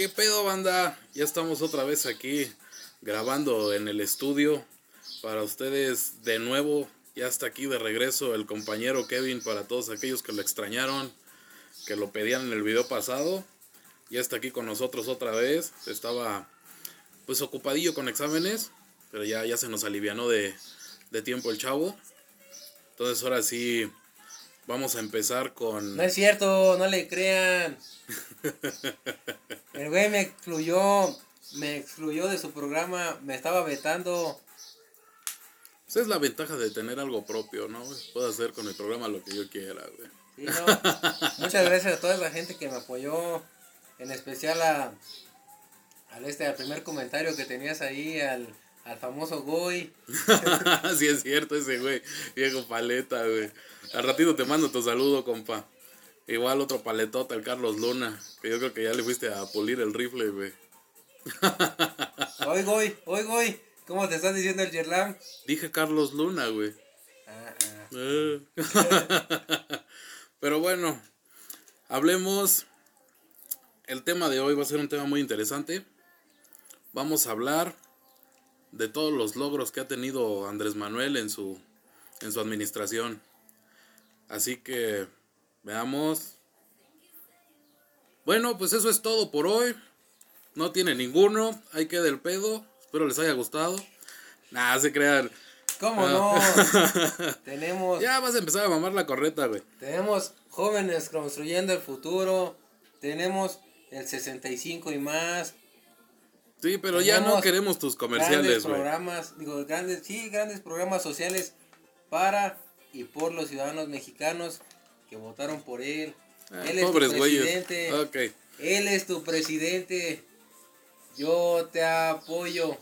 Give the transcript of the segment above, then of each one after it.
¿Qué pedo, banda? Ya estamos otra vez aquí grabando en el estudio. Para ustedes de nuevo, ya está aquí de regreso el compañero Kevin para todos aquellos que lo extrañaron, que lo pedían en el video pasado. Ya está aquí con nosotros otra vez. Estaba pues ocupadillo con exámenes, pero ya, ya se nos alivianó de, de tiempo el chavo. Entonces ahora sí vamos a empezar con... No es cierto, no le crean. El güey me excluyó, me excluyó de su programa, me estaba vetando. Esa es la ventaja de tener algo propio, ¿no? Puedo hacer con el programa lo que yo quiera, güey. Sí, no. Muchas gracias a toda la gente que me apoyó, en especial a, al este, al primer comentario que tenías ahí, al, al famoso Goy. sí es cierto ese güey, viejo paleta, güey. Al ratito te mando tu saludo, compa. Igual otro paletote, el Carlos Luna, que yo creo que ya le fuiste a pulir el rifle, güey. Hoy Goy, hoy Goy, ¿cómo te estás diciendo el Yerlam? Dije Carlos Luna, güey. Ah, ah. Eh. Pero bueno, hablemos. El tema de hoy va a ser un tema muy interesante. Vamos a hablar de todos los logros que ha tenido Andrés Manuel en su, en su administración. Así que veamos. Bueno, pues eso es todo por hoy. No tiene ninguno. Ahí queda el pedo. Espero les haya gustado. Nah, se crean. ¿Cómo no? tenemos, Ya vas a empezar a mamar la correta, güey. tenemos jóvenes construyendo el futuro, tenemos el 65 y más, Sí, pero ya no queremos tus grandes comerciales, güey. programas, digo, grandes, sí, grandes programas sociales para y por los ciudadanos mexicanos que votaron por él. Ah, él es tu pobres presidente. Ok. Él es tu presidente. Yo te apoyo.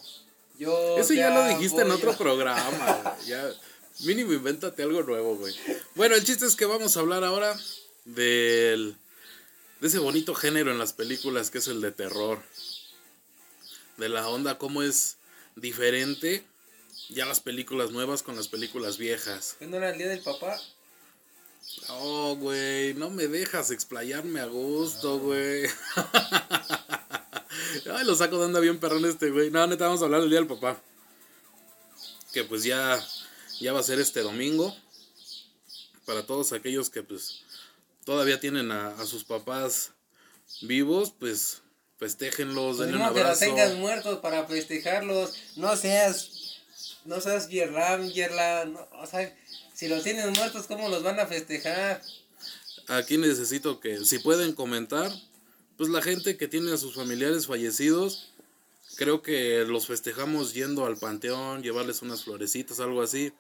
Yo Eso te ya lo dijiste en otro programa. Ya, mínimo invéntate algo nuevo, güey. Bueno, el chiste es que vamos a hablar ahora del de ese bonito género en las películas que es el de terror. De la onda, cómo es diferente ya las películas nuevas con las películas viejas. ¿Qué no era el día del papá? Oh, güey, no me dejas explayarme a gusto, güey. Ay, lo saco de anda bien perrón este, güey. No, neta, vamos a hablar del Día del Papá. Que pues ya, ya va a ser este domingo. Para todos aquellos que pues todavía tienen a, a sus papás vivos, pues festéjenlos, Pues denle un no que los abrazo. tengas muertos para festejarlos. No seas. No seas Yerlam, Yerlam. no, o sea, si los tienen muertos, ¿cómo los van a festejar? Aquí necesito que, si pueden comentar, pues la gente que tiene a sus familiares fallecidos, creo que los festejamos yendo al panteón, llevarles unas florecitas, algo así.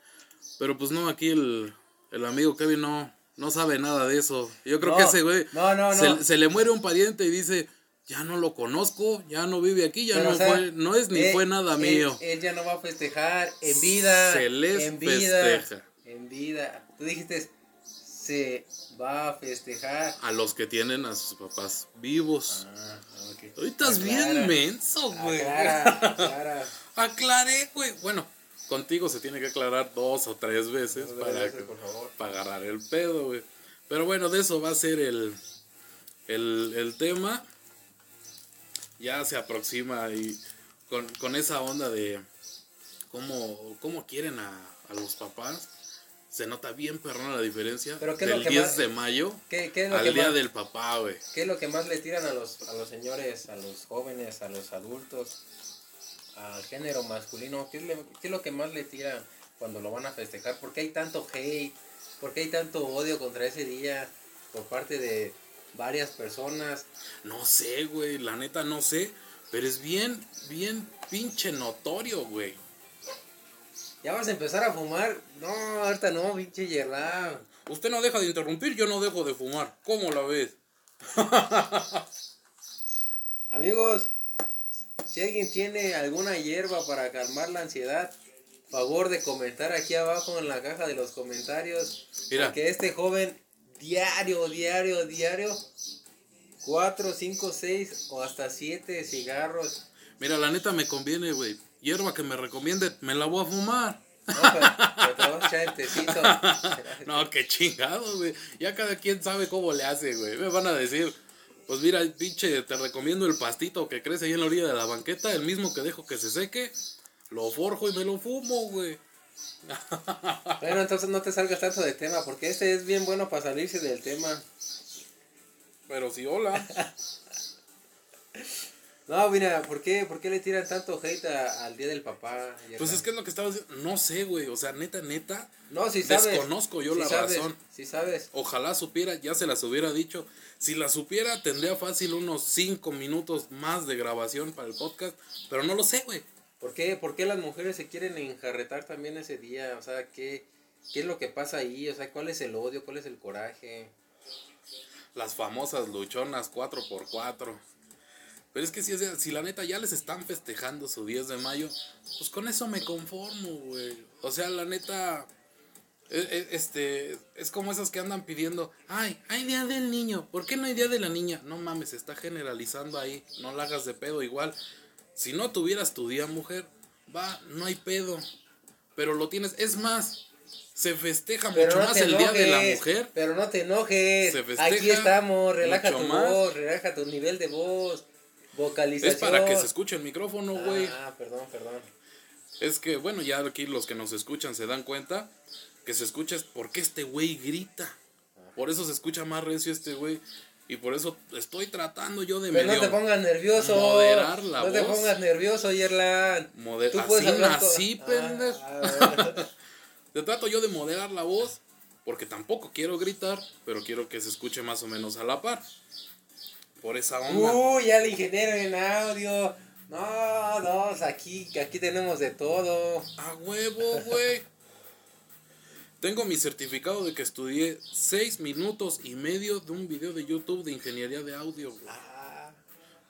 Pero pues no, aquí el, el amigo Kevin no, no sabe nada de eso. Yo creo No, que ese güey no, no, se, no. se le muere un pariente y dice, ya no lo conozco, ya no vive aquí, ya Pero, no o sea, fue, no es ni él- fue nada él- mío. Él ya no va a festejar en vida. Se les en vida, festeja. En vida. Tú dijiste, se va a festejar. A los que tienen a sus papás vivos. Ah, ok. Ahorita es bien menso, güey. aclara, aclara. Aclaré, güey. Bueno, contigo se tiene que aclarar dos o tres veces para, veces, que- por favor. para agarrar el pedo, güey. Pero bueno, de eso va a ser el, el, el tema. Ya se aproxima y con, con esa onda de cómo, cómo quieren a, a los papás. Se nota bien perrona la diferencia Pero ¿qué es lo del que 10 más- de mayo ¿Qué, qué es lo al que día más, del papá, güey. ¿Qué es lo que más le tiran a los, a los señores, a los jóvenes, a los adultos, al género masculino? ¿Qué es, le- qué es lo que más le tiran cuando lo van a festejar? ¿Por qué hay tanto hate? ¿Por qué hay tanto odio contra ese día por parte de varias personas? No sé, güey, la neta no sé, pero es bien, bien pinche notorio, güey. ¿Ya vas a empezar a fumar? No, ahorita no, pinche Yerlam. Usted no deja de interrumpir, yo no dejo de fumar. ¿Cómo la ves? Amigos, si alguien tiene alguna hierba para calmar la ansiedad, favor de comentar aquí abajo en la caja de los comentarios. Mira. Que este joven diario, diario, diario, 4, 5, 6 o hasta 7 cigarros. Mira, la neta me conviene, güey. Hierba que me recomiende, me la voy a fumar. No, pero, pero te vas a echar el tecito. No, qué chingado, güey. Ya cada quien sabe cómo le hace, güey. Me van a decir, Pues mira, pinche, te recomiendo el pastito que crece ahí en la orilla de la banqueta, el mismo que dejo que se seque, lo forjo y me lo fumo, güey. Bueno, entonces no te salgas tanto de tema, porque este es bien bueno para salirse del tema. Pero sí, hola. No, mira, ¿por qué, ¿por qué le tiran tanto hate a- al Día del Papá? Pues es que es lo que estaba diciendo. No sé, güey. O sea, neta, neta. No, si sabes. desconozco yo la sabes, razón. Si sabes. Ojalá supiera, ya se las hubiera dicho. Si la supiera, tendría fácil unos 5 minutos más de grabación para el podcast. Pero no lo sé, güey. ¿Por qué, ¿Por qué las mujeres se quieren enjarretar también ese día? O sea, ¿qué, ¿qué es lo que pasa ahí? O sea, ¿cuál es el odio? ¿Cuál es el coraje? Las famosas luchonas 4x4. Pero es que si, si la neta ya les están festejando su 10 de mayo, pues con eso me conformo, güey. O sea, la neta, e- e- este, es como esas que andan pidiendo, ay, hay día del niño, ¿por qué no hay día de la niña? No mames, se está generalizando ahí, no la hagas de pedo igual. Si no tuvieras tu día, mujer, va, no hay pedo. Pero lo tienes, es más, se festeja mucho más el día de la mujer. Pero no te enojes. Se Aquí festeja estamos. Relaja tu más. voz, relaja tu nivel de voz. Vocalización. Es para que se escuche el micrófono, güey. Ah, perdón, perdón. Es que, bueno, ya aquí los que nos escuchan se dan cuenta que se escucha es porque este güey grita. Por eso se escucha más recio este güey. Y por eso estoy tratando yo de Pero medio no te pongas nervioso. moderar la no te voz. pongas nervioso, Yerlan. moder- Tú puedes así hablar Ah, pendejo. ah. Te trato yo de moderar la voz. Porque tampoco quiero gritar, pero quiero que se escuche más o menos a la par. Por esa onda. Uy, ya el ingeniero en audio. No, no, aquí, aquí tenemos de todo. A huevo, güey. Tengo mi certificado de que estudié seis minutos y medio de un video de YouTube de ingeniería de audio, güey. Ah,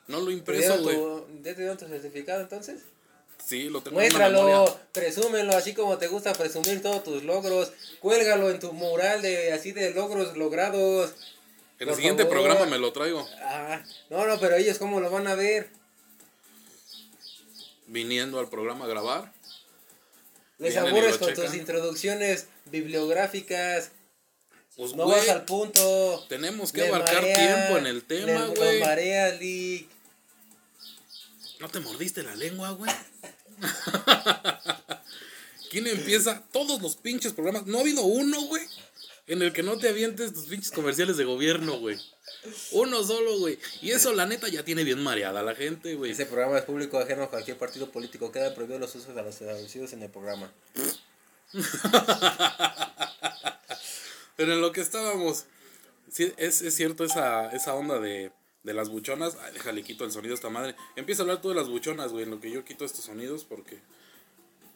No lo ¿te impreso, güey. ¿Ya te dieron tu certificado entonces? Sí, lo tengo en Muéstralo, memoria. presúmelo, así como te gusta presumir todos tus logros. Cuélgalo en tu mural de así de logros logrados. En el siguiente favor. programa me lo traigo. Ah, no, no, pero ellos cómo lo van a ver. Viniendo al programa a grabar. Les aburres con checan. tus introducciones bibliográficas. Pues, No güey, vas al punto. tenemos que abarcar marea, tiempo en el tema, les- güey. Marea, Lick. ¿No te mordiste la lengua, güey? ¿Quién empieza? Todos los pinches programas. No ha habido uno, güey. En el que no te avientes tus pinches comerciales de gobierno, güey. Uno solo, güey. Y eso, la neta, ya tiene bien mareada la gente, güey. Este programa es público ajeno a cualquier partido político. Queda prohibido los usos a los establecidos en el programa. Pero en lo que estábamos. Sí, es, es cierto esa, esa onda de, de las buchonas. Ay, déjale, quito el sonido a esta madre. Empieza a hablar tú de las buchonas, güey. En lo que yo quito estos sonidos porque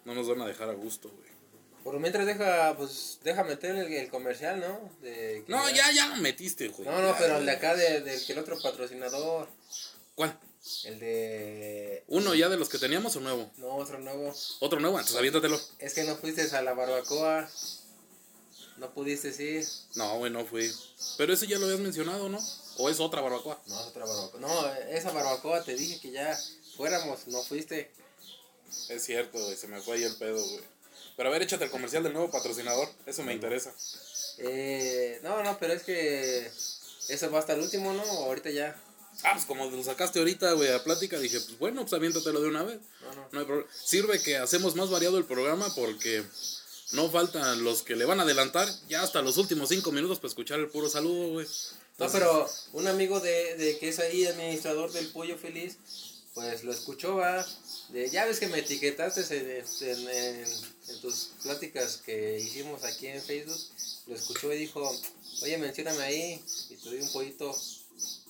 no nos van a dejar a gusto, güey. Por mientras deja, pues, deja meter el, el comercial, ¿no? De que No, ya, ya lo metiste, güey. No, no, pero el de acá de- del que el otro patrocinador. ¿Cuál? El de. ¿Uno ya de los que teníamos o nuevo? No, otro nuevo. Otro nuevo, entonces aviéntatelo. Es que no fuiste a la barbacoa. No pudiste ir. No, güey, no fui. Pero ese ya lo habías mencionado, ¿no? ¿O es otra barbacoa? No, es otra barbacoa. No, esa barbacoa te dije que ya fuéramos, no fuiste. Es cierto, güey, se me fue ahí el pedo, güey. Pero a ver, échate el comercial del nuevo patrocinador. Eso me interesa. Eh, no, no, pero es que eso va hasta el último, ¿no? O ahorita ya. Ah, pues como lo sacaste ahorita, güey, a plática, dije, pues bueno, pues aviéntatelo de una vez. No, no. No hay problema. Sirve que hacemos más variado el programa porque no faltan los que le van a adelantar ya hasta los últimos cinco minutos para escuchar el puro saludo, güey. No, pero un amigo de, de que es ahí administrador del Pollo Feliz, pues lo escuchó, va. De, ya ves que me etiquetaste en, en- en- en tus pláticas que hicimos aquí en Facebook. Lo escuchó y dijo, oye, mencióname ahí y te doy un pollito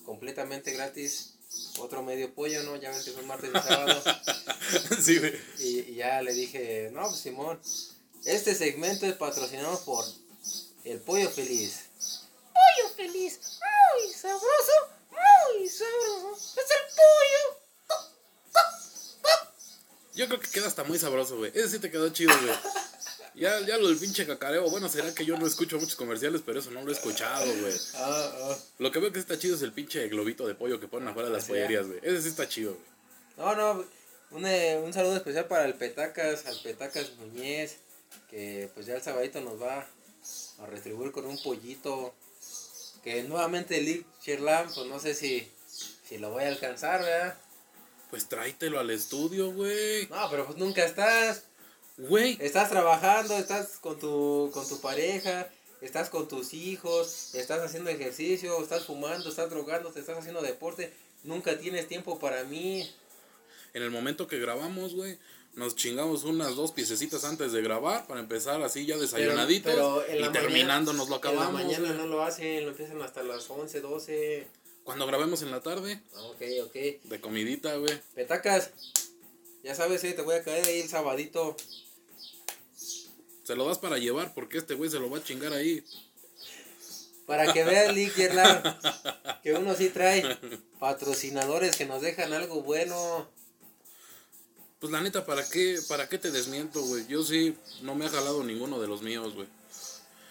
completamente gratis. Otro medio pollo, ¿no? Ya ves que son martes y sábado. sí, güey. Y, y ya le dije, no, pues Simón, este segmento es patrocinado por El Pollo Feliz. pollo feliz, muy sabroso, muy sabroso. Es el pollo. Yo creo que queda hasta muy sabroso, güey. Ese sí te quedó chido, güey. Ya, ya lo del pinche cacareo. Bueno, será que yo no escucho muchos comerciales, pero eso no lo he escuchado, güey. Ah, ah. Lo que veo que está chido es el pinche globito de pollo que ponen afuera de las Así pollerías, güey. Ese sí está chido, güey. No, no, un, eh, un saludo especial para el Petacas, al Petacas Muñez, que pues ya el sabadito nos va a retribuir con un pollito. que nuevamente el League Sherlam, pues no sé si, si lo voy a alcanzar, ¿verdad? Pues tráetelo al estudio, güey. No, pero pues nunca estás. Güey, Estás trabajando, estás con tu, con tu pareja, estás con tus hijos, estás haciendo ejercicio, estás fumando, estás drogando, te estás haciendo deporte. Nunca tienes tiempo para mí. en el momento que grabamos, güey, nos chingamos unas dos piececitas antes de grabar para empezar así ya desayunaditos. pero en y terminando nos lo En la acabamos. mañana güey. no lo hacen, lo empiezan hasta las 11, 12. Cuando grabemos en la tarde, Ok, ok. de comidita, güey. Petacas, ya sabes, eh, te voy a caer ahí el sabadito. Se lo das para llevar porque este güey se lo va a chingar ahí. Para que veas, Lick Yerlan, que uno sí trae patrocinadores que nos dejan algo bueno. Pues la neta, ¿para qué, para qué te desmiento, güey? Yo sí no me ha jalado ninguno de los míos, güey.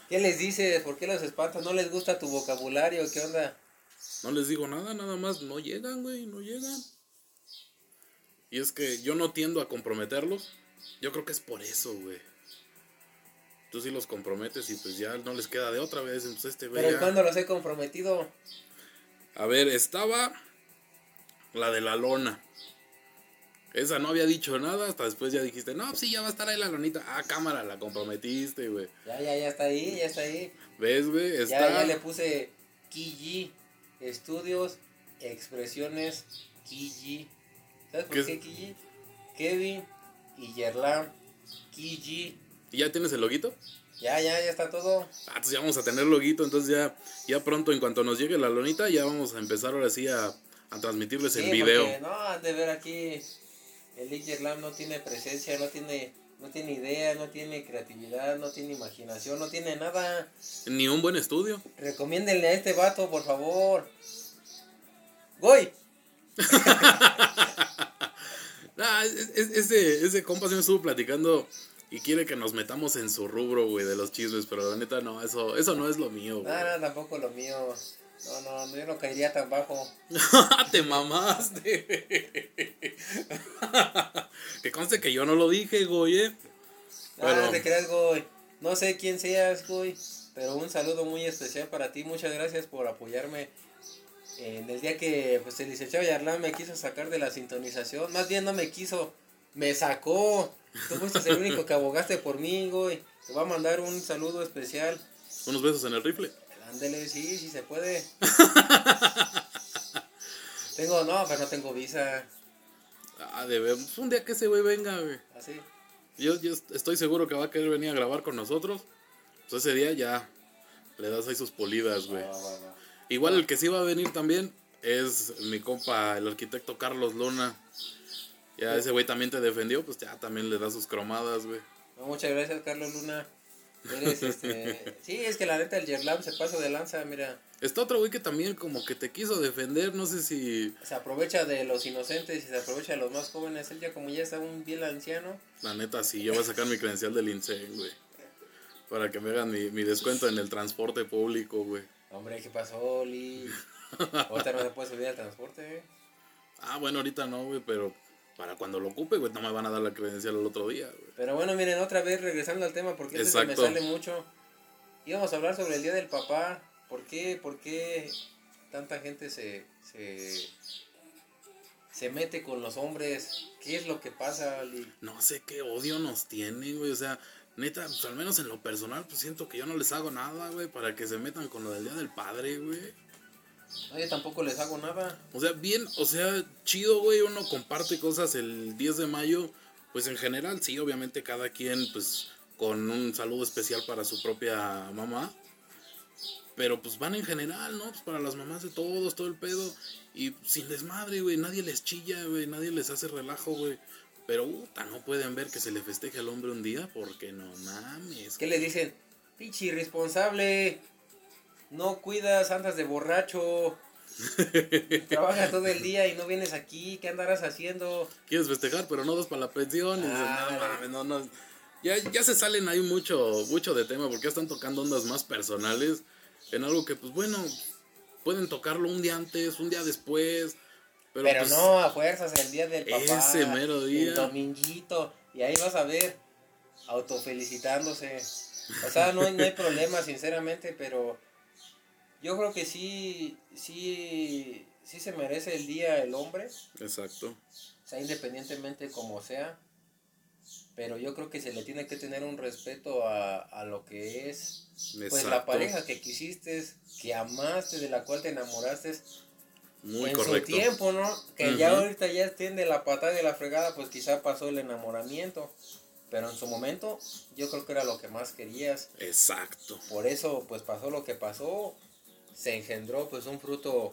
¿Qué les dices? ¿Por qué los espantas? ¿No les gusta tu vocabulario? ¿Qué onda? No les digo nada, nada más no llegan, güey, no llegan. Y es que yo no tiendo a comprometerlos. Yo creo que es por eso, güey. Tú sí los comprometes y pues ya no les queda de otra vez. Pues este Pero ¿y ya- cuándo los he comprometido? A ver, estaba la de la lona. Esa no había dicho nada, hasta después ya dijiste, no, sí, ya va a estar ahí la lonita. Ah, cámara, la comprometiste, güey. Ya, ya, ya está ahí, ya está ahí. ¿Ves, güey? Está... Ya, ya le puse Kiji, estudios, expresiones, Kiji. ¿Sabes por ¿Qué qué? Kiji? Kevin y Yerlam, Kiji. ¿Y ya tienes el loguito? Ya, ya, ya está todo. Ah, entonces ya vamos a tener loguito, entonces ya, ya pronto, en cuanto nos llegue la lonita, ya vamos a empezar ahora sí a, a transmitirles el video. porque, no, de ver aquí, el Lick Yerlam no tiene presencia, no tiene, no tiene idea, no tiene creatividad, no tiene imaginación, no tiene nada. Ni un buen estudio. Recomiéndenle a este vato, por favor. Goy. Ah, es- es- ese, ese compa se me estuvo platicando y quiere que nos metamos en su rubro, güey, de los chismes, pero la neta no, eso, eso no es lo mío, güey. No, no, tampoco lo mío. No, no, no, yo no caería tan bajo. Te mamaste. que conste que yo no lo dije, güey, eh. No, Pero- no te creas, Goy. No sé quién seas, Goy, pero un saludo muy especial para ti. Muchas gracias por apoyarme en el día que pues, el licenciado Yarlán me quiso sacar de la sintonización. Más bien no me quiso, me sacó. Tú fuiste el único que abogaste por mí, Goy. Te voy a mandar un saludo especial. Unos besos en el rifle. Ándele, sí, sí se puede. tengo, no, pero no tengo visa. Ah, de ver, pues un día que ese güey venga, güey. Así. Yo, yo estoy seguro que va a querer venir a grabar con nosotros. Pues ese día ya le das ahí sus polidas, güey. Va, va, va. Igual el que sí va a venir también es mi compa, el arquitecto Carlos Luna. Ya ese güey también te defendió, pues ya también le das sus cromadas, güey. No, muchas gracias, Carlos Luna. Eres este. Sí, es que la neta el Yerlam se pasa de lanza, mira. Está otro güey que también como que te quiso defender, no sé si Se aprovecha de los inocentes y se aprovecha de los más jóvenes. Él ya como ya está un bien anciano. la neta sí, yo voy a sacar mi credencial del INSEE, güey. Para que me hagan mi, mi descuento en el transporte público, güey. Hombre, ¿qué pasó, Lee? Ahorita no se puede subir al transporte, ¿eh? Ah, bueno, ahorita no, güey, pero para cuando lo ocupe, güey, no me van a dar la credencial el otro día, güey. Pero bueno, miren, otra vez regresando al tema, porque este se me sale mucho. Íbamos a hablar sobre el Día del Papá. ¿Por qué, por qué tanta gente se, se, se mete con los hombres? ¿Qué es lo que pasa, Lee? No sé qué odio nos tienen, güey. O sea, neta, pues al menos en lo personal, pues siento que yo no les hago nada, güey, para que se metan con lo del Día del Padre, güey. No, yo tampoco les hago nada. O sea, bien, o sea, chido, güey, uno comparte cosas el 10 de mayo, pues en general, sí, obviamente cada quien, pues, con un saludo especial para su propia mamá. Pero pues van en general, ¿no? Pues para las mamás de todos, todo el pedo. Y sin desmadre, güey, nadie les chilla, güey, nadie les hace relajo, güey. Pero, puta, no pueden ver que se le festeje al hombre un día porque no mames. ¿Qué le dicen? Pinche irresponsable. No cuidas, andas de borracho. Trabajas todo el día y no vienes aquí. ¿Qué andarás haciendo? quieres festejar, pero no das para la pensión. Ah, no, no, no. Ya, ya se salen ahí mucho, mucho de tema porque ya están tocando ondas más personales en algo que, pues bueno, pueden tocarlo un día antes, un día después. Pero, Pero, pues, no, a fuerzas, el día del papá. Ese mero día. El dominguito. Y ahí vas a ver, autofelicitándose. O sea, no no hay problema, sinceramente, pero yo creo que sí, sí, sí se merece el día el hombre, Exacto. o sea, independientemente como sea. Pero yo creo que se le tiene que tener un respeto a, a lo que es pues la pareja que quisiste, que amaste, de la cual te enamoraste Muy en correcto. su tiempo, ¿no? Que ya ahorita ya tiende la patada de la fregada, pues quizá pasó el enamoramiento. Pero en su momento yo creo que era lo que más querías. Exacto. Por eso pues pasó lo que pasó. Se engendró pues un fruto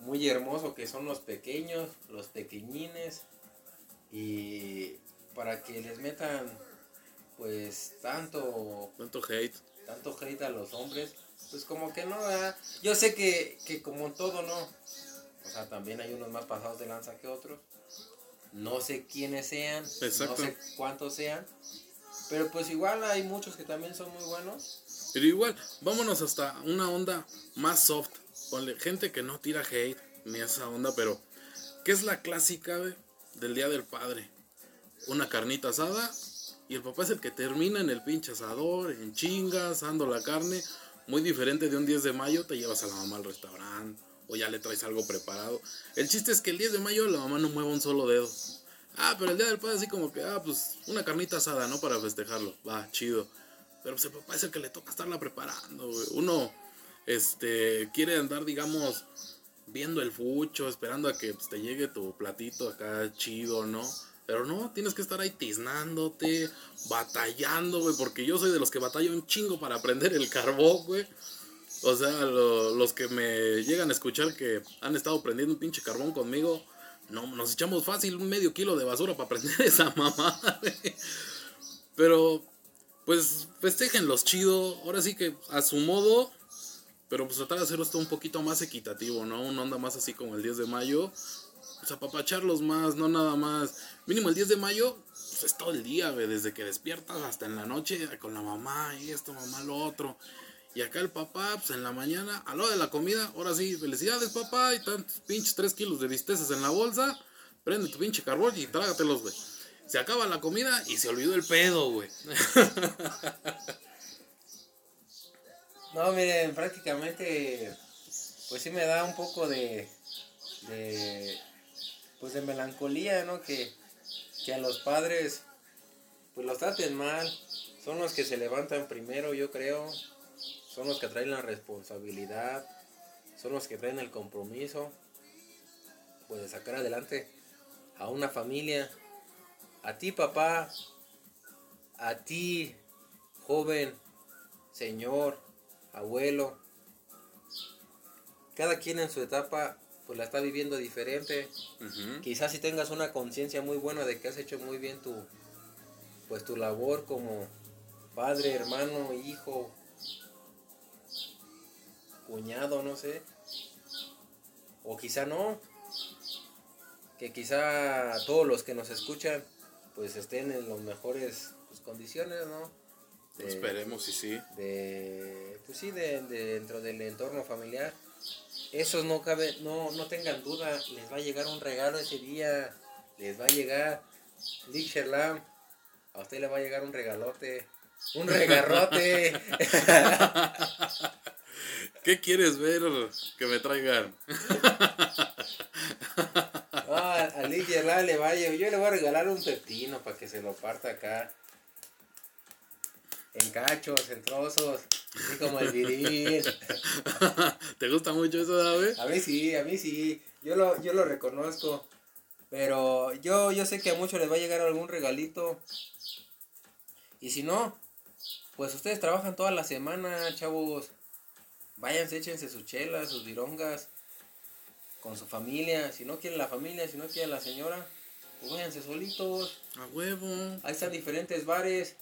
muy hermoso que son los pequeños, los pequeñines. Y para que les metan pues tanto Tanto hate. tanto hate a los hombres, pues como que no, ¿verdad? Yo sé que, que como todo, ¿no? O sea, también hay unos más pasados de lanza que otros. No sé quiénes sean, Exacto. no sé cuántos sean. Pero pues igual hay muchos que también son muy buenos. Pero igual, vámonos hasta una onda más soft. Ponle gente que no tira hate ni esa onda, pero ¿qué es la clásica güey, del Día del Padre? Una carnita asada y el papá es el que termina en el pinche asador, en chingas, asando la carne. Muy diferente de un 10 de mayo, te llevas a la mamá al restaurante o ya le traes algo preparado. El chiste es que el 10 de mayo la mamá no mueva un solo dedo. Ah, pero el Día del Padre así como que, ah, pues una carnita asada, ¿no? Para festejarlo. Va, chido. Pero pues el papá es el que le toca estarla preparando, güey. Uno, este, quiere andar, digamos, viendo el fucho, esperando a que pues, te llegue tu platito acá chido, ¿no? Pero no, tienes que estar ahí tiznándote, batallando, güey, porque yo soy de los que batalla un chingo para prender el carbón, güey. O sea, lo- los que me llegan a escuchar que han estado prendiendo un pinche carbón conmigo, no, nos echamos fácil un medio kilo de basura para prender esa mamá. Pero, pues, festejenlos chido, ahora sí que a su modo, pero pues tratar de hacer esto un poquito más equitativo, ¿no? Una onda más así como el 10 de mayo, pues apapacharlos más, no nada más. Mínimo el 10 de mayo, pues es todo el día, desde que despiertas hasta en la noche con la mamá y esto, mamá, lo otro. Y acá el papá, pues en la mañana, a hora de la comida, ahora sí, felicidades papá, y tantos pinches 3 kilos de bisteces en la bolsa, prende tu pinche carbón y trágatelos, güey. Se acaba la comida y se olvidó el pedo, güey. No, miren, prácticamente, pues sí me da un poco de, de pues de melancolía, ¿no? Que, que a los padres, pues los traten mal. Son los que se levantan primero, yo creo. Son los que traen la responsabilidad. Son los que traen el compromiso. Pues de sacar adelante a una familia. A ti, papá. A ti, joven, señor, abuelo. Cada quien en su etapa pues la está viviendo diferente. Quizás si tengas una conciencia muy buena de que has hecho muy bien tu pues tu labor como padre, hermano, hijo, cuñado, no sé. O quizá no. Que quizá todos los que nos escuchan pues estén en las mejores pues, condiciones, ¿no? De- Esperemos y sí. de pues sí de, de dentro del entorno familiar esos no cabe no no tengan duda les va a llegar un regalo ese día les va a llegar Lick Sherlam a usted le va a llegar un regalote un regarrote ¿Qué quieres ver que me traigan? Yo le voy a regalar un pepino para que se lo parta acá en cachos en trozos así como el viril ¿Te gusta mucho eso, David? A mí sí, a mí sí. Yo lo, yo lo reconozco. Pero yo, yo sé que a muchos les va a llegar algún regalito. Y si no, pues ustedes trabajan toda la semana, chavos. Váyanse, échense sus chelas, sus virongas. Con su familia. Si no quieren la familia, si no quieren la señora, pues váyanse solitos. A huevo. Ahí están diferentes bares.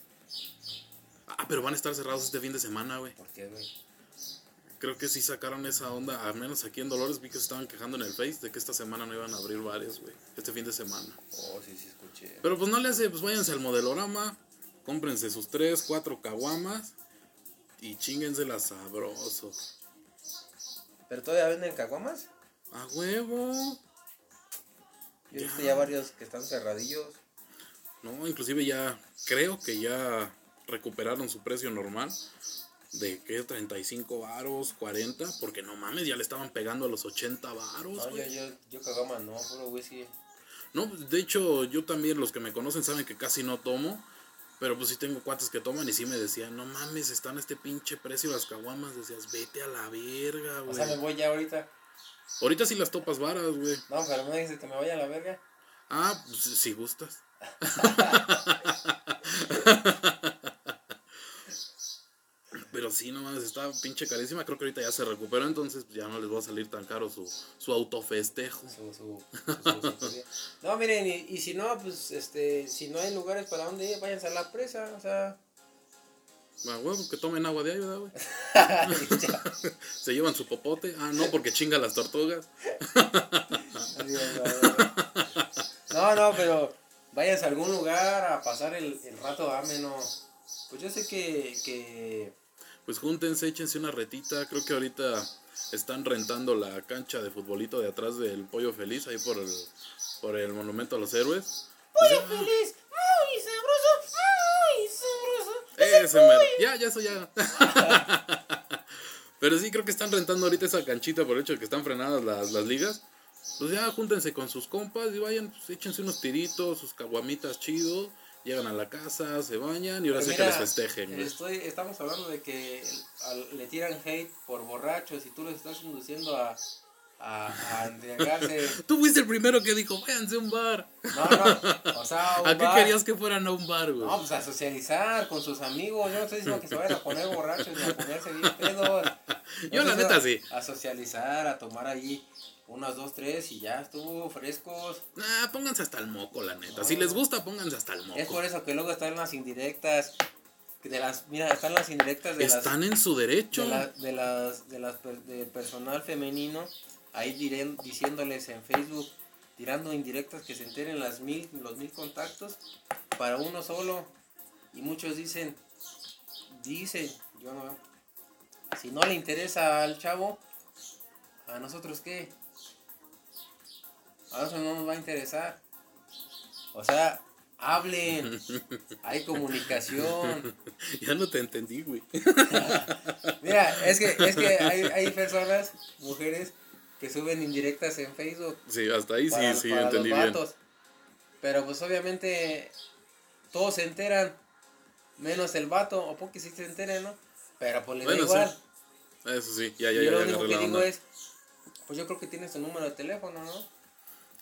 Ah, pero van a estar cerrados este fin de semana, güey. ¿Por qué, güey? Creo que sí sacaron esa onda, al menos aquí en Dolores vi que se estaban quejando en el Face de que esta semana no iban a abrir bares, güey. Este fin de semana. Oh, sí, sí, escuché. Pero pues no le hace, pues váyanse al modelorama, cómprense sus tres, cuatro caguamas y chinguenselas sabroso. ¿Pero todavía venden caguamas? A huevo. Yo he visto Ya. varios que están cerradillos. No, inclusive ya creo que ya recuperaron su precio normal. de qué, 35 varos, 40, porque no mames, ya le estaban pegando a los 80 varos, No, yo, güey. yo, yo no, puro whisky. No, de hecho, yo también, los que me conocen saben que casi no tomo. Pero pues sí tengo cuates que toman y sí me decían, no mames, están a este pinche precio las caguamas. Decías, vete a la verga, O sea, me güey. voy ya ahorita. Ahorita sí las topas varas, güey. No, pero no dices que me vaya a la verga. Ah, pues si gustas. Pero sí, no mames, está pinche carísima. Creo que ahorita ya se recuperó, entonces pues, ya no les va a salir tan caro su, su autofestejo. Su, su, su- su- su- no, miren, y, y si no, pues, este, si no hay lugares para donde ir, váyanse a la presa, o sea. Ah, huevo, que tomen agua de ahí, ¿verdad, güey? Se llevan su popote. Ah, no, porque chinga las tortugas. No, no, pero váyanse a algún lugar a pasar el, el rato ameno. Pues yo sé que, que Pues júntense, échense una retita. Creo que ahorita están rentando la cancha de futbolito de atrás del Pollo Feliz, ahí por el, por el Monumento a los Héroes. Pollo feliz, muy. Ese mero. Ya, ya, eso ya. Pero sí, creo que están rentando ahorita esa canchita por el hecho de que están frenadas las, las ligas. Pues ya, júntense con sus compas y vayan, pues échense unos tiritos, sus caguamitas chido. Llegan a la casa, se bañan y ahora Pero sí que les festejen. Estoy, estamos hablando de que al- le tiran hate por borrachos y tú los estás induciendo a, a, a embriagarse. Tú fuiste el primero que dijo, váyanse a un bar. No, no, o sea, un ¿A qué bar- querías que fueran a un bar, güey? No, pues a socializar con sus amigos. Yo no estoy diciendo que se vayan a poner borrachos ni a ponerse bien pedos. Yo, la neta, sí. A socializar, a tomar allí unas dos, tres y ya estuvo frescos. Nah, pónganse hasta el moco, la neta. Si les gusta, pónganse hasta el moco. Es por eso que luego están las indirectas. De las, mira, están las indirectas de las Están en su derecho. de, la- de las de las per- de personal femenino ahí diré- diciéndoles en Facebook tirando indirectas que se enteren las mil los mil contactos para uno solo. Y muchos dicen dicen yo no si no le interesa al chavo a nosotros qué a nosotros no nos va a interesar. O sea hablen hay comunicación. Ya no te entendí, güey. Mira, es que, es que hay, hay personas, mujeres, que suben indirectas en Facebook. Sí, hasta ahí sí, para, sí, para entendí los bien. vatos. Pero pues obviamente todos se enteran, menos el vato, o porque sí se enteren, ¿no? Pero pues le da Bueno, igual. Eso sí, ya, ya, Y ya, yo lo ya único que digo es, pues yo creo que tiene su número de teléfono, ¿no?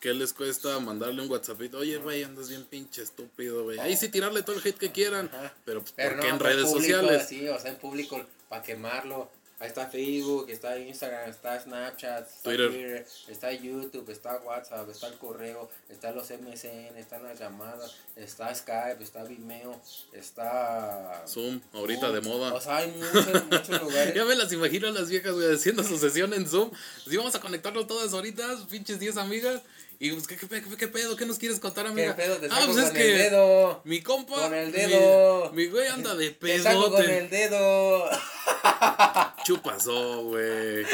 ¿Qué les cuesta mandarle un WhatsAppito? Oye, güey, andas bien pinche estúpido, güey. Ahí sí tirarle todo el hate que quieran. Ajá. Pero, pues, Pero ¿por no, qué en redes público, sociales? Sí, o sea, en público, para quemarlo. Ahí está Facebook, está Instagram, está Snapchat, está Twitter. Twitter. está YouTube, está WhatsApp, está el correo, está los MSN, están las llamadas, está Skype, está Vimeo, está... Zoom, ahorita de moda. O sea, hay muchos, muchos lugares. Ya me las imagino a las viejas, güey, haciendo su sesión en Zoom. Si vamos a conectarnos todas ahorita, pinches 10 amigas. Y pues, ¿qué, qué, pe- qué pedo? ¿Qué nos quieres contar, ¿Qué amiga? pedo? Te ah, saco pues es con que el dedo. mi compa. Con el mi- dedo. Mi, güey anda de Te saco con el dedo. Chupasó, güey.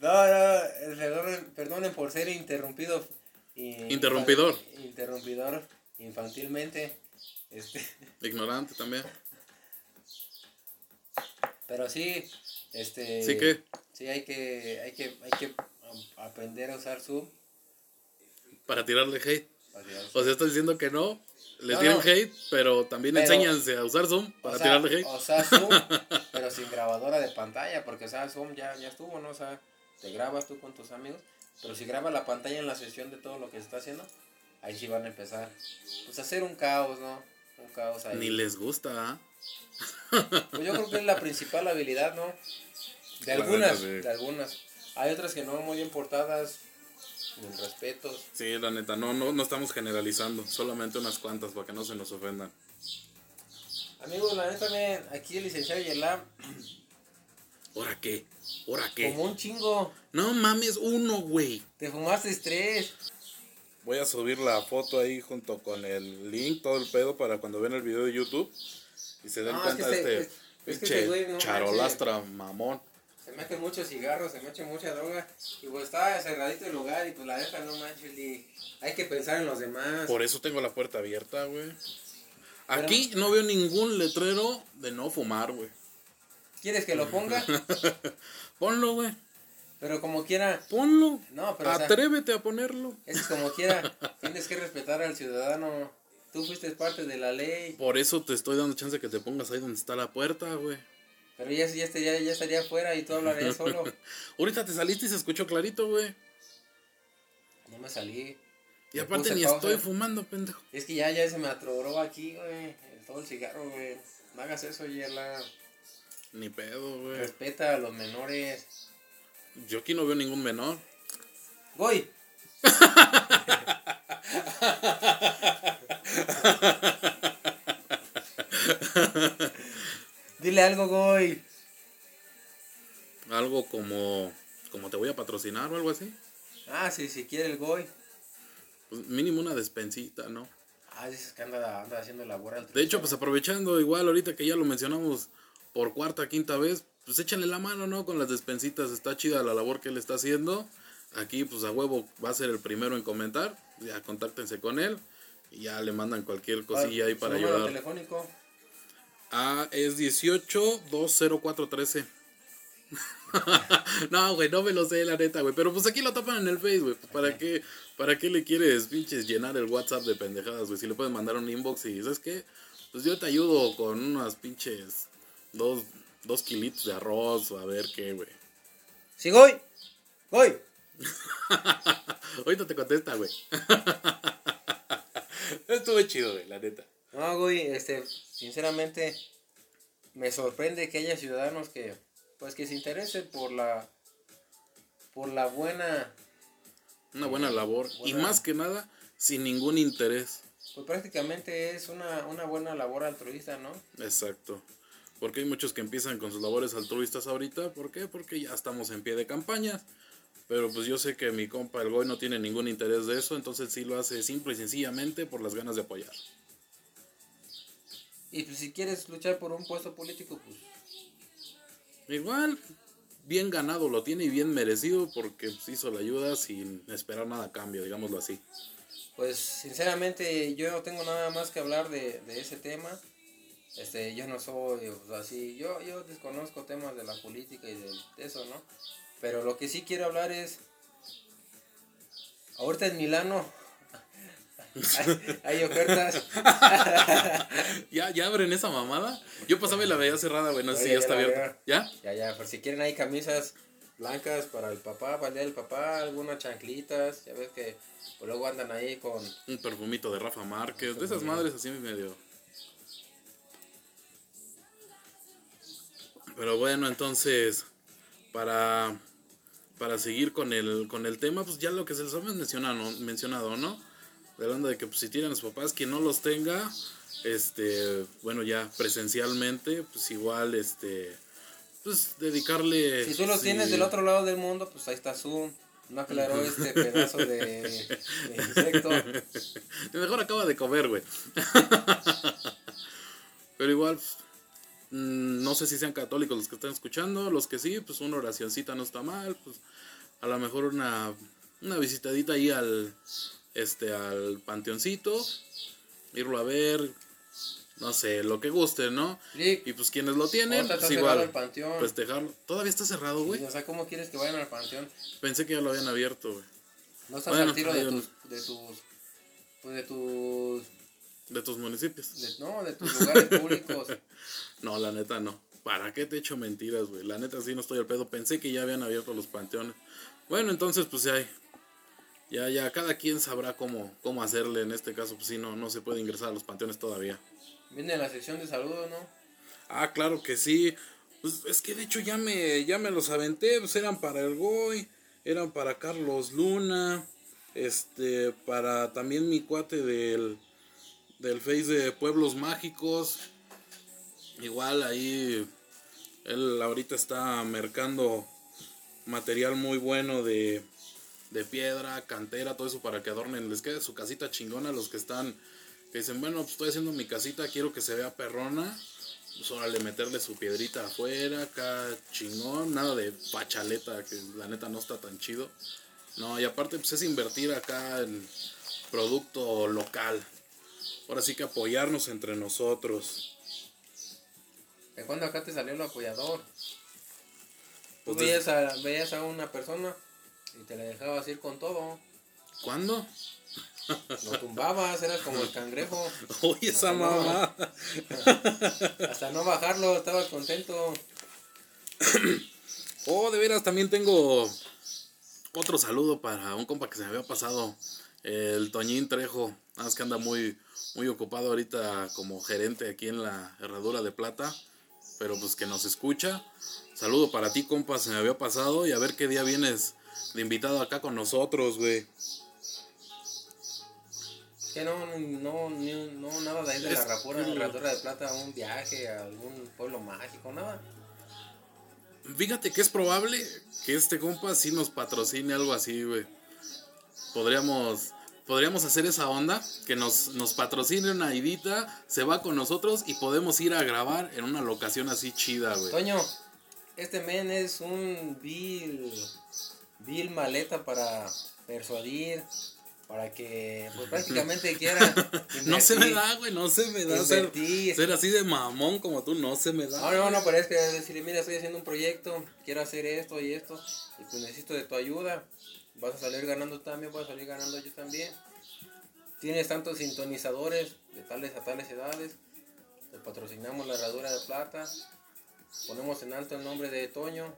No, no, eh, perdonen, por ser interrumpido. y- Interrumpidor. Interrumpidor infantilmente. Este, Ignorante también. pero sí, este. ¿Sí qué? Sí, hay que, hay que, hay que aprender a usar Zoom. Para tirarle hate. para tirar Zoom. O sea, estás diciendo que no. Le No, tiran no. hate, pero también Pero- enséñanse a usar Zoom para o sea, tirarle hate. O sea, Zoom, pero sin grabadora de pantalla, porque o sea, Zoom ya, ya estuvo, ¿no? O sea, te grabas tú con tus amigos, pero si grabas la pantalla en la sesión de todo lo que se está haciendo, ahí sí van a empezar, pues a hacer un caos, ¿no? Un caos ahí. Ni les gusta, ¿ah? Pues yo creo que es la principal habilidad, ¿no? De algunas, de algunas. Hay otras que no muy bien portadas, mis respetos. Sí, la neta, no, no, no estamos generalizando. Solamente unas cuantas para que no se nos ofendan. Amigos, la neta, miren, aquí el licenciado Yelam, ¿Ahora qué? ¿Ahora qué? como un chingo, No mames, uno, güey. te fumaste tres. Voy a subir la foto ahí junto con el link, todo el pedo, para cuando vean el video de YouTube y se den No, es cuenta que de este- este es- es que pinche este güey, no charolastra mamón. Se mete mucho cigarro, se mete mucha droga. Y pues está cerradito el lugar y pues la deja, no manches. y hay que pensar en los demás. Por eso tengo la puerta abierta, güey. Aquí no veo ningún letrero de no fumar, güey. ¿Quieres que lo ponga? Ponlo, güey. Pero como quiera, Ponlo. no, pero o sea, Atrévete a ponerlo. es como quiera, tienes que respetar al ciudadano. Tú fuiste parte de la ley, Por eso te estoy dando chance que te pongas ahí donde está la puerta, güey. Pero ya, ya, estaría, ya estaría afuera y tú hablarías solo. Ahorita te saliste y se escuchó clarito, güey. No me salí. Y aparte ni pausa. estoy fumando, pendejo. Es que ya, ya se me atoró aquí, güey. Todo el cigarro, güey. No hagas eso, Yerla. Ni pedo, güey. Respeta a los menores. Yo aquí no veo ningún menor. Goy. Dile algo, Goy. Algo como, como te voy a patrocinar o algo así. Ah, sí, si quiere el Goy. Pues mínimo una despensita, ¿no? Ah, dices que anda, anda haciendo labor al De hecho, pues aprovechando igual ahorita que ya lo mencionamos por cuarta, quinta vez, pues échenle la mano, ¿no? Con las despensitas, está chida la labor que él está haciendo. Aquí, pues a huevo va a ser el primero en comentar. Ya contáctense con él y ya le mandan cualquier cosilla ahí Su para número ayudar. telefónico. Ah, es 18 20413. no, güey, no me lo sé, la neta, güey. Pero pues aquí lo tapan en el Facebook. Pues, ¿Para qué, ¿Para qué le quieres, pinches, llenar el WhatsApp de pendejadas, güey? Si le puedes mandar un inbox y, ¿sabes qué? Pues yo te ayudo con unas pinches dos, dos kilitos de arroz o a ver qué, güey. Sí, Goy. Goy. Ahorita te contesta, güey. Estuvo chido, güey, la neta. No, güey, este, sinceramente, me sorprende que haya ciudadanos que, pues, que se interesen por la, por la buena, Una buena labor. Y más que nada, sin ningún interés. pues prácticamente es una, una buena labor altruista, ¿no? Exacto. Porque hay muchos que empiezan con sus labores altruistas ahorita. ¿Por qué? Porque ya estamos en pie de campaña. Pero pues yo sé que mi compa el Goy no tiene ningún interés de eso. Entonces sí lo hace simple y sencillamente por las ganas de apoyar. Y pues si quieres luchar por un puesto político, pues, Igual, bien ganado lo tiene y bien merecido porque pues, hizo la ayuda sin esperar nada a cambio, digámoslo así. pues sinceramente yo no tengo nada más que hablar de, de ese tema. Este, yo no soy pues, así, yo, yo desconozco temas de la política y de, de eso, ¿no? Pero lo que sí quiero hablar es, ahorita en Milano hay, hay ofertas. ¿Ya, ¿Ya abren esa mamada? Yo pasaba y la veía cerrada, güey. No sé No, si ya, ya está abierta. ¿Ya? Ya, ya, por si quieren hay camisas blancas para el papá, para el día del papá, algunas chanclitas, ya ves que pues, luego andan ahí con... Un perfumito de Rafa Márquez. De esas madres así medio. Pero bueno, entonces, para, para seguir con el, con el tema, pues ya lo que se les ha mencionado, mencionado ¿no? Hablando de que pues, si tienen a sus papás, quien no los tenga, este, bueno, ya presencialmente, pues igual, este, pues dedicarle... Si tú los sí, tienes del otro lado del mundo, pues ahí está Zoom. No aclaró este pedazo de, de insecto. Mejor acaba de comer, güey. Pero igual, mm, no sé si sean católicos los que están escuchando. Los que sí, pues una oracioncita no está mal. Pues a lo mejor una, una visitadita ahí al, este, al panteoncito. Irlo a ver. No sé, lo que guste, ¿no? Y pues quienes lo tienen, pues igual. panteón. Festejarlo. Todavía está cerrado, güey. o sea, ¿cómo quieres que vayan al panteón? Pensé que ya lo habían abierto, güey. No estás Bueno, al tiro de tus, de tus, pues de tus, De tus municipios. de- no, de tus lugares públicos. No, la neta no. ¿Para qué te echo mentiras, güey? La neta sí no estoy al pedo. Pensé que ya habían abierto los panteones. Bueno, entonces pues ya hay. Ya, ya, cada quien sabrá cómo, cómo hacerle. En este caso, pues sí, no, no se puede ingresar a los panteones todavía. Viene la sección de saludos, ¿no? Ah, claro que sí. Pues es que de hecho ya me, ya me los aventé. Pues eran para el Goy, eran para Carlos Luna, este, para también mi cuate del, del Face de Pueblos Mágicos. Igual ahí él ahorita está mercando material muy bueno de, de piedra, cantera, todo eso para que adornen, les quede su casita chingona a los que están, que dicen, bueno, pues estoy haciendo mi casita, quiero que se vea perrona, pues órale, meterle su piedrita afuera, acá chingón, nada de pachaleta, que la neta no está tan chido. No, y aparte pues es invertir acá en producto local. Ahora sí que apoyarnos entre nosotros. ¿De cuándo acá te salió el apoyador? Tú Pues veías a, veías a una persona y te la dejabas ir con todo. ¿Cuándo? Lo tumbabas, eras como el cangrejo. Oye, esa no. mamá. Hasta no bajarlo, estabas contento. Oh, de veras, también tengo otro saludo para un compa que se me había pasado. El Toñín Trejo. Nada más que anda muy, muy ocupado ahorita como gerente aquí en la Herradura de Plata. Pero pues que nos escucha. Saludo para ti, compa, se me había pasado. Y a ver qué día vienes de invitado acá con nosotros, güey. Que no, no, ni un- no, nada de ahí de la rapura, herradura de plata, un viaje a algún pueblo mágico, nada. Fíjate que es probable que este compa sí nos patrocine algo así, güey. Podríamos, podríamos hacer esa onda, que nos, nos patrocine una idita, se va con nosotros y podemos ir a grabar en una locación así chida, güey. Toño, este men es un vil, vil maleta para persuadir, para que pues prácticamente quiera No se me da, güey, no se me da ser, así de mamón como tú, no se me da. No, no, no, pero es que decirle, mira, estoy haciendo un proyecto, quiero hacer esto y esto, y pues necesito de tu ayuda. Vas a salir ganando también, voy a salir ganando yo también. Tienes tantos sintonizadores de tales a tales edades. Te patrocinamos la herradura de plata. Ponemos en alto el nombre de Toño.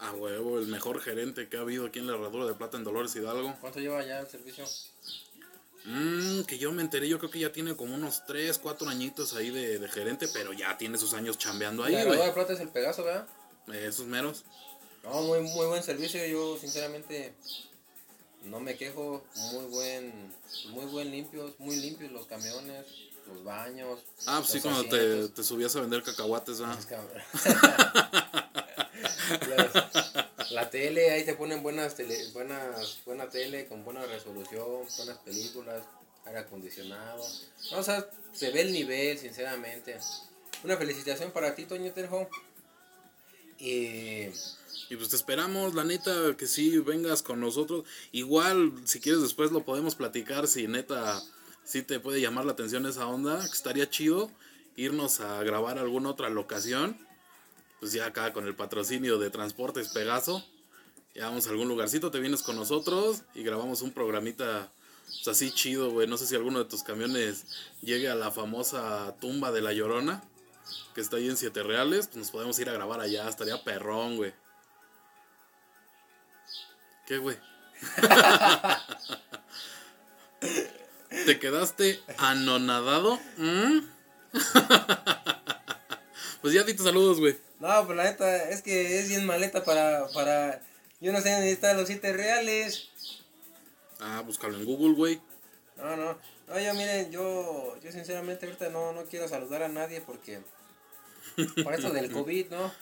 A huevo, el mejor gerente que ha habido aquí en la Herradura de Plata en Dolores Hidalgo. ¿Cuánto lleva ya el servicio? Mmm, que yo me enteré, yo creo que ya tiene como unos 3, 4 añitos ahí de, de gerente, pero ya tiene sus años chambeando ahí, la herradura de güey. plata es el Pegaso, ¿verdad? Esos meros. No, muy, muy buen servicio. Yo sinceramente no me quejo. Muy buen, muy buen limpios, muy limpios los camiones, los baños. Ah, pues sí, cuando te, subías a vender cacahuates, ¿ah? Las- la tele, ahí te ponen buenas tele, buenas, buena tele con buena resolución, buenas películas, aire acondicionado. No, o sea, se ve el nivel, sinceramente. Una felicitación para ti, Toño Terjo. Y Y pues te esperamos, la neta, que sí vengas con nosotros. Igual, si quieres después lo podemos platicar, si neta, sí te puede llamar la atención esa onda, que estaría chido irnos a grabar a alguna otra locación. Pues ya acá con el patrocinio de Transportes Pegaso. Ya vamos a algún lugarcito, te vienes con nosotros y grabamos un programita pues así chido, güey. No sé si alguno de tus camiones llegue a la famosa tumba de la Llorona, que está ahí en Siete Reales. Pues nos podemos ir a grabar allá, estaría perrón, güey. ¿Qué, güey? ¿Te quedaste anonadado? ¿Mm? pues ya di tus saludos, güey. No, pues la neta, es que es bien maleta para, para, yo no sé dónde están los siete reales. Ah, búscalo en Google, güey. No, no, no, yo miren, yo, yo sinceramente ahorita no, no quiero saludar a nadie porque, por eso del COVID, ¿no?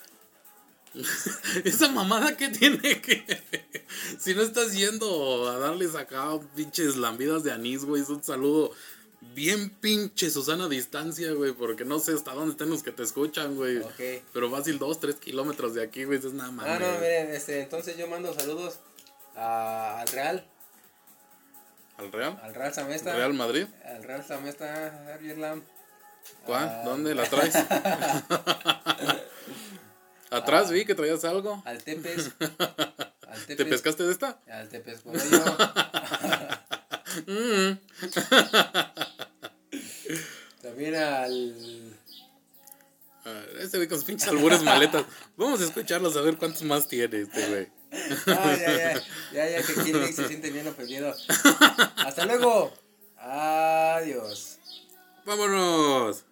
Esa mamada que tiene que. si no estás yendo a darles acá pinches lambidas de anís, güey, es un saludo bien pinche Susana a distancia, güey, porque no sé hasta dónde están los que te escuchan, güey. Ok. Pero fácil dos, tres kilómetros de aquí, güey, es nada más. Ah, no, miren, este, entonces yo mando saludos a- al Real, ¿Al Real? al Real Samesta. ¿Real Madrid? Al Real Samesta, Javier Lam. ¿Cuál? Ah. ¿Dónde la traes? Atrás vi que traías algo. Al Tepes. Al ¿Te Tepes. pescaste de esta? Al Tepes Coello. Mm. También al. Ah, Este güey con sus pinches albures maletas. Vamos a escucharlos a ver cuántos más tiene este güey. Ah, ya, ya, ya, ya, que Kirby se siente bien ofendido. Hasta luego. Adiós. ¡Vámonos!